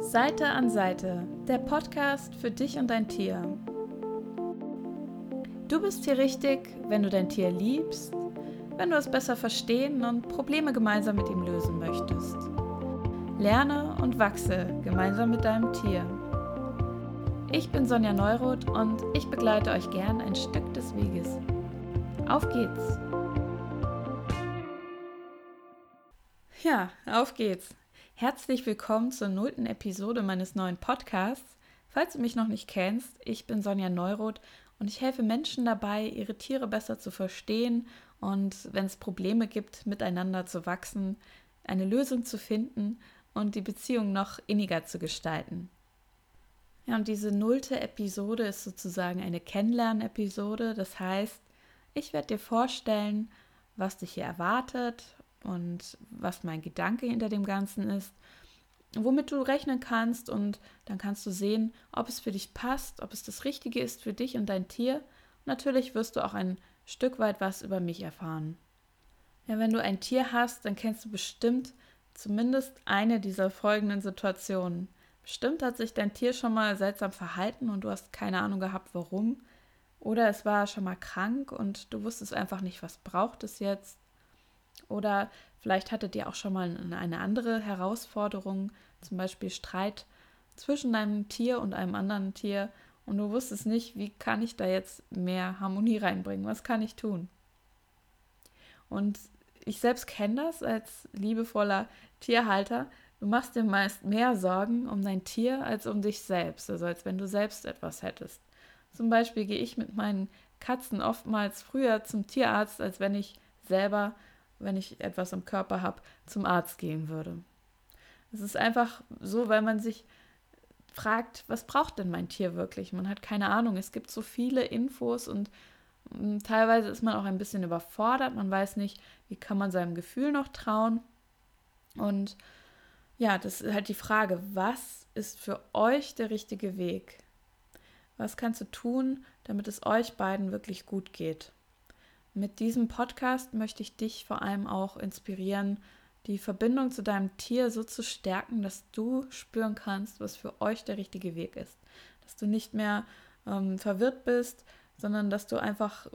Seite an Seite, der Podcast für dich und dein Tier. Du bist hier richtig, wenn du dein Tier liebst, wenn du es besser verstehen und Probleme gemeinsam mit ihm lösen möchtest. Lerne und wachse gemeinsam mit deinem Tier. Ich bin Sonja Neuroth und ich begleite euch gern ein Stück des Weges. Auf geht's! Ja, auf geht's! Herzlich willkommen zur nullten Episode meines neuen Podcasts. Falls du mich noch nicht kennst, ich bin Sonja Neuroth und ich helfe Menschen dabei, ihre Tiere besser zu verstehen und wenn es Probleme gibt, miteinander zu wachsen, eine Lösung zu finden und die Beziehung noch inniger zu gestalten. Ja, und diese nullte Episode ist sozusagen eine Kennenlernepisode. Das heißt, ich werde dir vorstellen, was dich hier erwartet, und was mein Gedanke hinter dem Ganzen ist, womit du rechnen kannst und dann kannst du sehen, ob es für dich passt, ob es das Richtige ist für dich und dein Tier. Natürlich wirst du auch ein Stück weit was über mich erfahren. Ja, wenn du ein Tier hast, dann kennst du bestimmt zumindest eine dieser folgenden Situationen. Bestimmt hat sich dein Tier schon mal seltsam verhalten und du hast keine Ahnung gehabt, warum. Oder es war schon mal krank und du wusstest einfach nicht, was braucht es jetzt. Oder vielleicht hattet ihr auch schon mal eine andere Herausforderung, zum Beispiel Streit zwischen deinem Tier und einem anderen Tier und du wusstest nicht, wie kann ich da jetzt mehr Harmonie reinbringen, was kann ich tun. Und ich selbst kenne das als liebevoller Tierhalter. Du machst dir meist mehr Sorgen um dein Tier als um dich selbst, also als wenn du selbst etwas hättest. Zum Beispiel gehe ich mit meinen Katzen oftmals früher zum Tierarzt, als wenn ich selber wenn ich etwas im Körper habe, zum Arzt gehen würde. Es ist einfach so, weil man sich fragt, was braucht denn mein Tier wirklich? Man hat keine Ahnung. Es gibt so viele Infos und mm, teilweise ist man auch ein bisschen überfordert. Man weiß nicht, wie kann man seinem Gefühl noch trauen. Und ja, das ist halt die Frage, was ist für euch der richtige Weg? Was kannst du tun, damit es euch beiden wirklich gut geht? Mit diesem Podcast möchte ich dich vor allem auch inspirieren, die Verbindung zu deinem Tier so zu stärken, dass du spüren kannst, was für euch der richtige Weg ist. Dass du nicht mehr ähm, verwirrt bist, sondern dass du einfach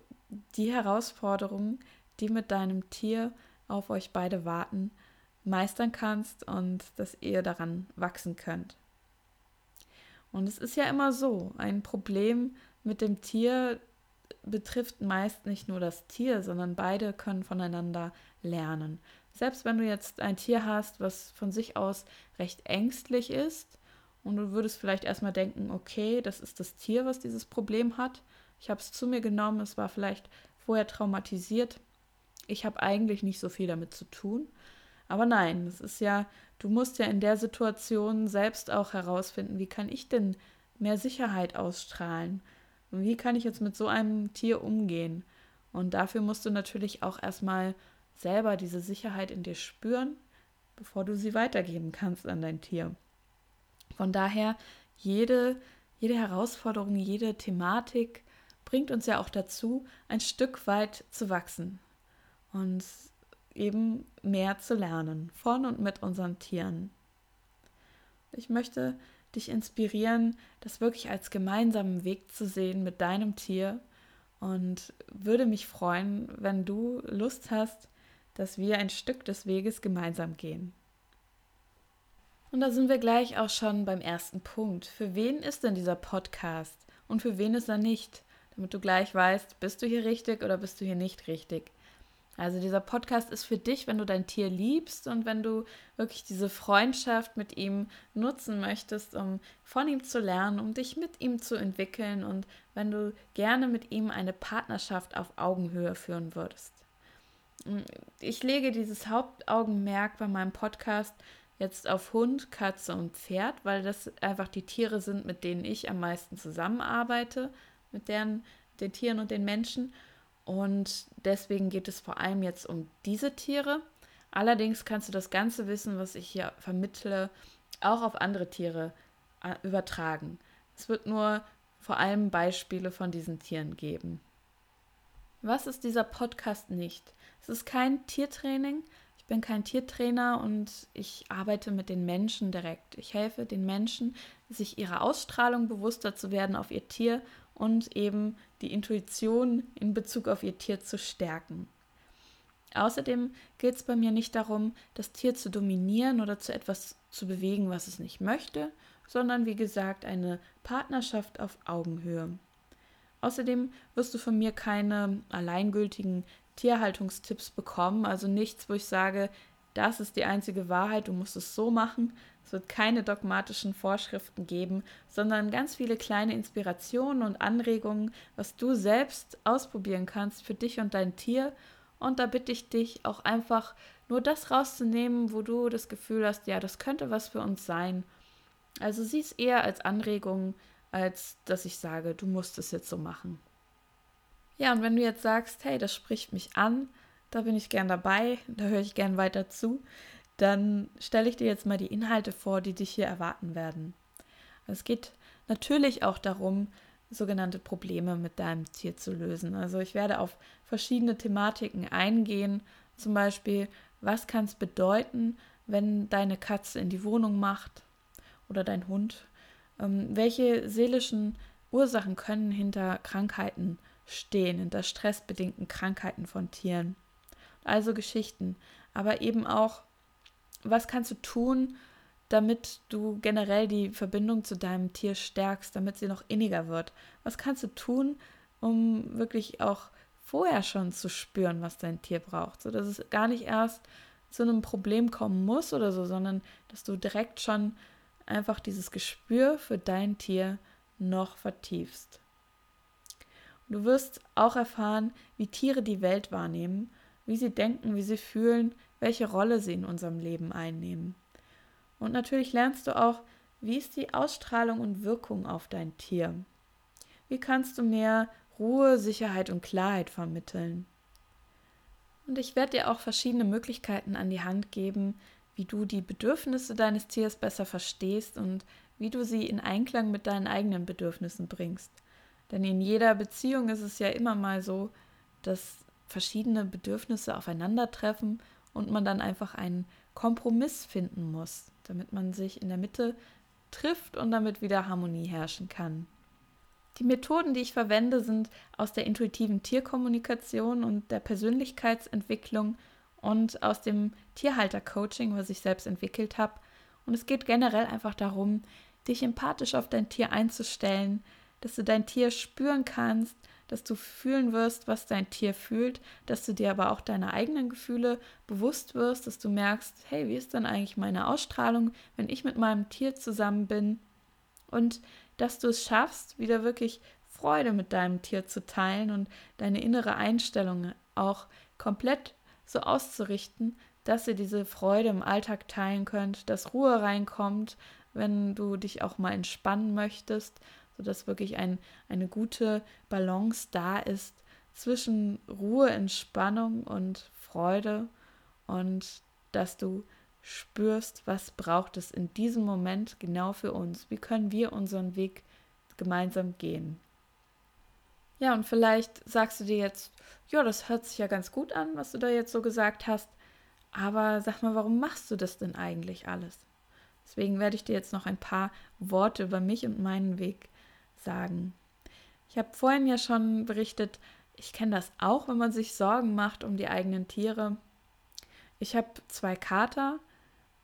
die Herausforderungen, die mit deinem Tier auf euch beide warten, meistern kannst und dass ihr daran wachsen könnt. Und es ist ja immer so, ein Problem mit dem Tier betrifft meist nicht nur das Tier, sondern beide können voneinander lernen. Selbst wenn du jetzt ein Tier hast, was von sich aus recht ängstlich ist und du würdest vielleicht erstmal denken, okay, das ist das Tier, was dieses Problem hat. Ich habe es zu mir genommen, es war vielleicht vorher traumatisiert. Ich habe eigentlich nicht so viel damit zu tun. Aber nein, es ist ja, du musst ja in der Situation selbst auch herausfinden, wie kann ich denn mehr Sicherheit ausstrahlen? Wie kann ich jetzt mit so einem Tier umgehen? Und dafür musst du natürlich auch erstmal selber diese Sicherheit in dir spüren, bevor du sie weitergeben kannst an dein Tier. Von daher, jede, jede Herausforderung, jede Thematik bringt uns ja auch dazu, ein Stück weit zu wachsen und eben mehr zu lernen von und mit unseren Tieren. Ich möchte dich inspirieren, das wirklich als gemeinsamen Weg zu sehen mit deinem Tier und würde mich freuen, wenn du Lust hast, dass wir ein Stück des Weges gemeinsam gehen. Und da sind wir gleich auch schon beim ersten Punkt. Für wen ist denn dieser Podcast und für wen ist er nicht? Damit du gleich weißt, bist du hier richtig oder bist du hier nicht richtig. Also dieser Podcast ist für dich, wenn du dein Tier liebst und wenn du wirklich diese Freundschaft mit ihm nutzen möchtest, um von ihm zu lernen, um dich mit ihm zu entwickeln und wenn du gerne mit ihm eine Partnerschaft auf Augenhöhe führen würdest. Ich lege dieses Hauptaugenmerk bei meinem Podcast jetzt auf Hund, Katze und Pferd, weil das einfach die Tiere sind, mit denen ich am meisten zusammenarbeite, mit deren, den Tieren und den Menschen. Und deswegen geht es vor allem jetzt um diese Tiere. Allerdings kannst du das ganze Wissen, was ich hier vermittle, auch auf andere Tiere äh, übertragen. Es wird nur vor allem Beispiele von diesen Tieren geben. Was ist dieser Podcast nicht? Es ist kein Tiertraining. Ich bin kein Tiertrainer und ich arbeite mit den Menschen direkt. Ich helfe den Menschen, sich ihrer Ausstrahlung bewusster zu werden auf ihr Tier und eben die Intuition in Bezug auf ihr Tier zu stärken. Außerdem geht es bei mir nicht darum, das Tier zu dominieren oder zu etwas zu bewegen, was es nicht möchte, sondern wie gesagt eine Partnerschaft auf Augenhöhe. Außerdem wirst du von mir keine alleingültigen Tierhaltungstipps bekommen, also nichts, wo ich sage, das ist die einzige Wahrheit, du musst es so machen. Es wird keine dogmatischen Vorschriften geben, sondern ganz viele kleine Inspirationen und Anregungen, was du selbst ausprobieren kannst für dich und dein Tier. Und da bitte ich dich auch einfach nur das rauszunehmen, wo du das Gefühl hast, ja, das könnte was für uns sein. Also sieh es eher als Anregung, als dass ich sage, du musst es jetzt so machen. Ja, und wenn du jetzt sagst, hey, das spricht mich an, da bin ich gern dabei, da höre ich gern weiter zu, dann stelle ich dir jetzt mal die Inhalte vor, die dich hier erwarten werden. Es geht natürlich auch darum, sogenannte Probleme mit deinem Tier zu lösen. Also ich werde auf verschiedene Thematiken eingehen, zum Beispiel, was kann es bedeuten, wenn deine Katze in die Wohnung macht oder dein Hund? Ähm, welche seelischen Ursachen können hinter Krankheiten stehen, hinter stressbedingten Krankheiten von Tieren? Also Geschichten, aber eben auch, was kannst du tun, damit du generell die Verbindung zu deinem Tier stärkst, damit sie noch inniger wird? Was kannst du tun, um wirklich auch vorher schon zu spüren, was dein Tier braucht, so dass es gar nicht erst zu einem Problem kommen muss oder so, sondern dass du direkt schon einfach dieses Gespür für dein Tier noch vertiefst. du wirst auch erfahren, wie Tiere die Welt wahrnehmen, wie sie denken, wie sie fühlen, welche Rolle sie in unserem Leben einnehmen. Und natürlich lernst du auch, wie ist die Ausstrahlung und Wirkung auf dein Tier? Wie kannst du mehr Ruhe, Sicherheit und Klarheit vermitteln? Und ich werde dir auch verschiedene Möglichkeiten an die Hand geben, wie du die Bedürfnisse deines Tiers besser verstehst und wie du sie in Einklang mit deinen eigenen Bedürfnissen bringst. Denn in jeder Beziehung ist es ja immer mal so, dass verschiedene Bedürfnisse aufeinandertreffen und man dann einfach einen Kompromiss finden muss, damit man sich in der Mitte trifft und damit wieder Harmonie herrschen kann. Die Methoden, die ich verwende, sind aus der intuitiven Tierkommunikation und der Persönlichkeitsentwicklung und aus dem Tierhalter-Coaching, was ich selbst entwickelt habe. Und es geht generell einfach darum, dich empathisch auf dein Tier einzustellen, dass du dein Tier spüren kannst, dass du fühlen wirst, was dein Tier fühlt, dass du dir aber auch deine eigenen Gefühle bewusst wirst, dass du merkst, hey, wie ist denn eigentlich meine Ausstrahlung, wenn ich mit meinem Tier zusammen bin? Und dass du es schaffst, wieder wirklich Freude mit deinem Tier zu teilen und deine innere Einstellung auch komplett so auszurichten, dass ihr diese Freude im Alltag teilen könnt, dass Ruhe reinkommt, wenn du dich auch mal entspannen möchtest, sodass wirklich ein, eine gute Balance da ist zwischen Ruhe, Entspannung und Freude und dass du spürst, was braucht es in diesem Moment genau für uns? Wie können wir unseren Weg gemeinsam gehen? Ja, und vielleicht sagst du dir jetzt, ja, das hört sich ja ganz gut an, was du da jetzt so gesagt hast, aber sag mal, warum machst du das denn eigentlich alles? Deswegen werde ich dir jetzt noch ein paar Worte über mich und meinen Weg sagen. Ich habe vorhin ja schon berichtet, ich kenne das auch, wenn man sich Sorgen macht um die eigenen Tiere. Ich habe zwei Kater,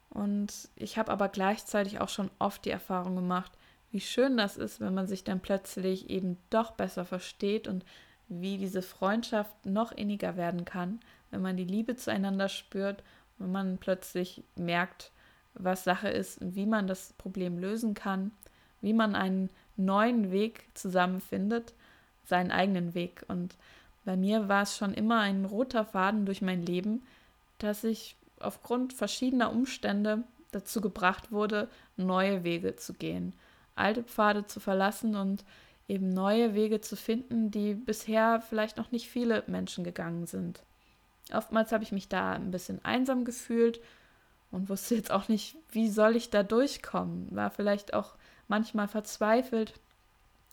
und ich habe aber gleichzeitig auch schon oft die Erfahrung gemacht, wie schön das ist, wenn man sich dann plötzlich eben doch besser versteht und wie diese Freundschaft noch inniger werden kann, wenn man die Liebe zueinander spürt, wenn man plötzlich merkt, was Sache ist und wie man das Problem lösen kann, wie man einen neuen Weg zusammenfindet, seinen eigenen Weg. Und bei mir war es schon immer ein roter Faden durch mein Leben, dass ich aufgrund verschiedener Umstände dazu gebracht wurde, neue Wege zu gehen, alte Pfade zu verlassen und eben neue Wege zu finden, die bisher vielleicht noch nicht viele Menschen gegangen sind. Oftmals habe ich mich da ein bisschen einsam gefühlt und wusste jetzt auch nicht, wie soll ich da durchkommen. War vielleicht auch manchmal verzweifelt,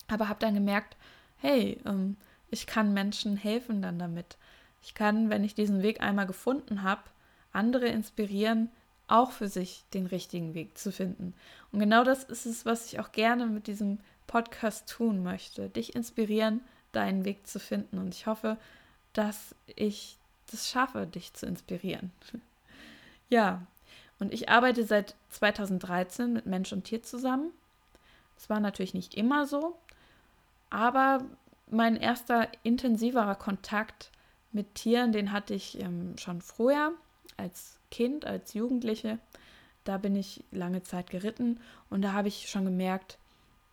aber habe dann gemerkt, hey, ähm, ich kann Menschen helfen dann damit. Ich kann, wenn ich diesen Weg einmal gefunden habe, andere inspirieren, auch für sich den richtigen Weg zu finden. Und genau das ist es, was ich auch gerne mit diesem Podcast tun möchte. Dich inspirieren, deinen Weg zu finden. Und ich hoffe, dass ich das schaffe, dich zu inspirieren. ja, und ich arbeite seit 2013 mit Mensch und Tier zusammen. Das war natürlich nicht immer so, aber mein erster intensiverer Kontakt mit Tieren, den hatte ich ähm, schon früher als Kind, als Jugendliche. Da bin ich lange Zeit geritten und da habe ich schon gemerkt,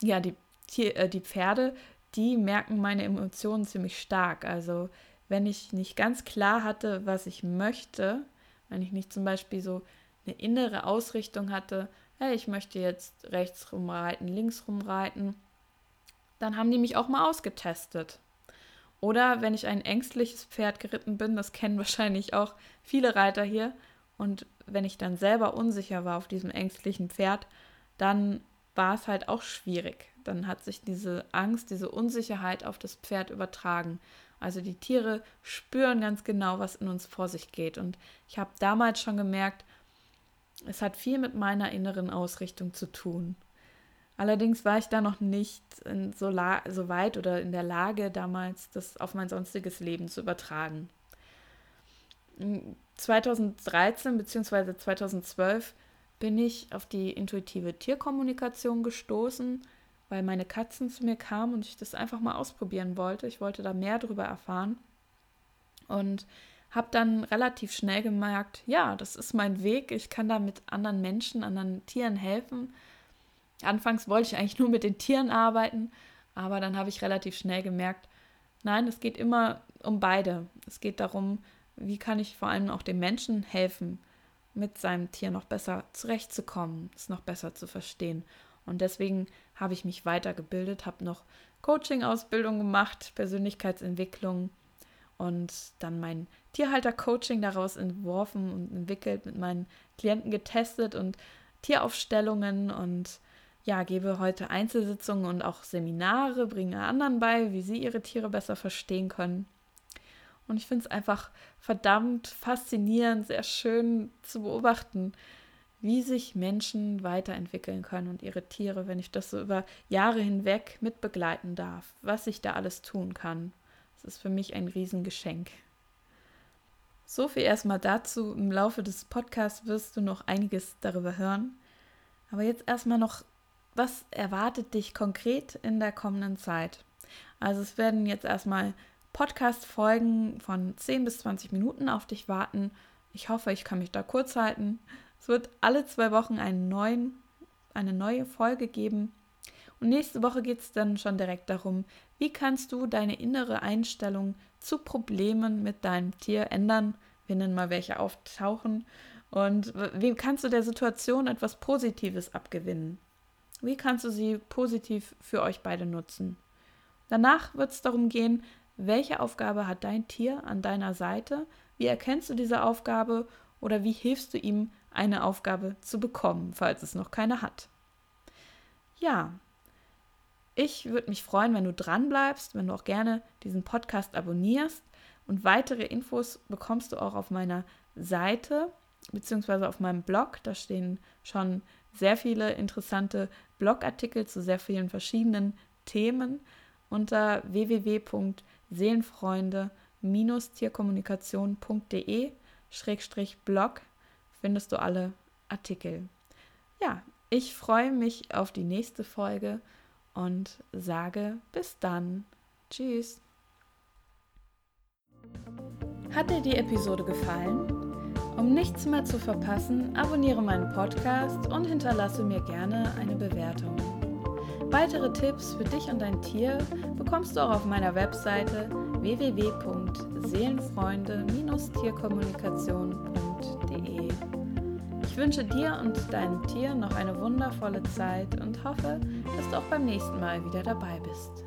ja, die, Tier, äh, die Pferde, die merken meine Emotionen ziemlich stark. Also wenn ich nicht ganz klar hatte, was ich möchte, wenn ich nicht zum Beispiel so eine innere Ausrichtung hatte, hey, ich möchte jetzt rechts rumreiten, links rumreiten, dann haben die mich auch mal ausgetestet. Oder wenn ich ein ängstliches Pferd geritten bin, das kennen wahrscheinlich auch viele Reiter hier, und wenn ich dann selber unsicher war auf diesem ängstlichen Pferd, dann war es halt auch schwierig. Dann hat sich diese Angst, diese Unsicherheit auf das Pferd übertragen. Also die Tiere spüren ganz genau, was in uns vor sich geht. Und ich habe damals schon gemerkt, es hat viel mit meiner inneren Ausrichtung zu tun. Allerdings war ich da noch nicht so, so weit oder in der Lage damals, das auf mein sonstiges Leben zu übertragen. 2013 bzw. 2012 bin ich auf die intuitive Tierkommunikation gestoßen, weil meine Katzen zu mir kamen und ich das einfach mal ausprobieren wollte. Ich wollte da mehr darüber erfahren und habe dann relativ schnell gemerkt, ja, das ist mein Weg. Ich kann da mit anderen Menschen, anderen Tieren helfen. Anfangs wollte ich eigentlich nur mit den Tieren arbeiten, aber dann habe ich relativ schnell gemerkt, nein, es geht immer um beide. Es geht darum, wie kann ich vor allem auch dem Menschen helfen, mit seinem Tier noch besser zurechtzukommen, es noch besser zu verstehen. Und deswegen habe ich mich weitergebildet, habe noch Coaching-Ausbildung gemacht, Persönlichkeitsentwicklung und dann mein Tierhalter-Coaching daraus entworfen und entwickelt, mit meinen Klienten getestet und Tieraufstellungen und ja, gebe heute Einzelsitzungen und auch Seminare, bringe anderen bei, wie sie ihre Tiere besser verstehen können. Und ich finde es einfach verdammt faszinierend, sehr schön zu beobachten, wie sich Menschen weiterentwickeln können und ihre Tiere, wenn ich das so über Jahre hinweg mitbegleiten darf, was ich da alles tun kann. Das ist für mich ein Riesengeschenk. So viel erstmal dazu. Im Laufe des Podcasts wirst du noch einiges darüber hören. Aber jetzt erstmal noch, was erwartet dich konkret in der kommenden Zeit? Also es werden jetzt erstmal Podcast-Folgen von 10 bis 20 Minuten auf dich warten. Ich hoffe, ich kann mich da kurz halten. Es wird alle zwei Wochen einen neuen, eine neue Folge geben. Und nächste Woche geht es dann schon direkt darum, wie kannst du deine innere Einstellung zu Problemen mit deinem Tier ändern, wenn dann mal welche auftauchen. Und wie kannst du der Situation etwas Positives abgewinnen? Wie kannst du sie positiv für euch beide nutzen? Danach wird es darum gehen, welche Aufgabe hat dein Tier an deiner Seite? Wie erkennst du diese Aufgabe oder wie hilfst du ihm, eine Aufgabe zu bekommen, falls es noch keine hat? Ja, ich würde mich freuen, wenn du dran bleibst, wenn du auch gerne diesen Podcast abonnierst und weitere Infos bekommst du auch auf meiner Seite beziehungsweise auf meinem Blog. Da stehen schon sehr viele interessante Blogartikel zu sehr vielen verschiedenen Themen unter www seelenfreunde-tierkommunikation.de Blog findest du alle Artikel. Ja, ich freue mich auf die nächste Folge und sage bis dann. Tschüss. Hat dir die Episode gefallen? Um nichts mehr zu verpassen, abonniere meinen Podcast und hinterlasse mir gerne eine Bewertung. Weitere Tipps für dich und dein Tier bekommst du auch auf meiner Webseite www.seelenfreunde-tierkommunikation.de. Ich wünsche dir und deinem Tier noch eine wundervolle Zeit und hoffe, dass du auch beim nächsten Mal wieder dabei bist.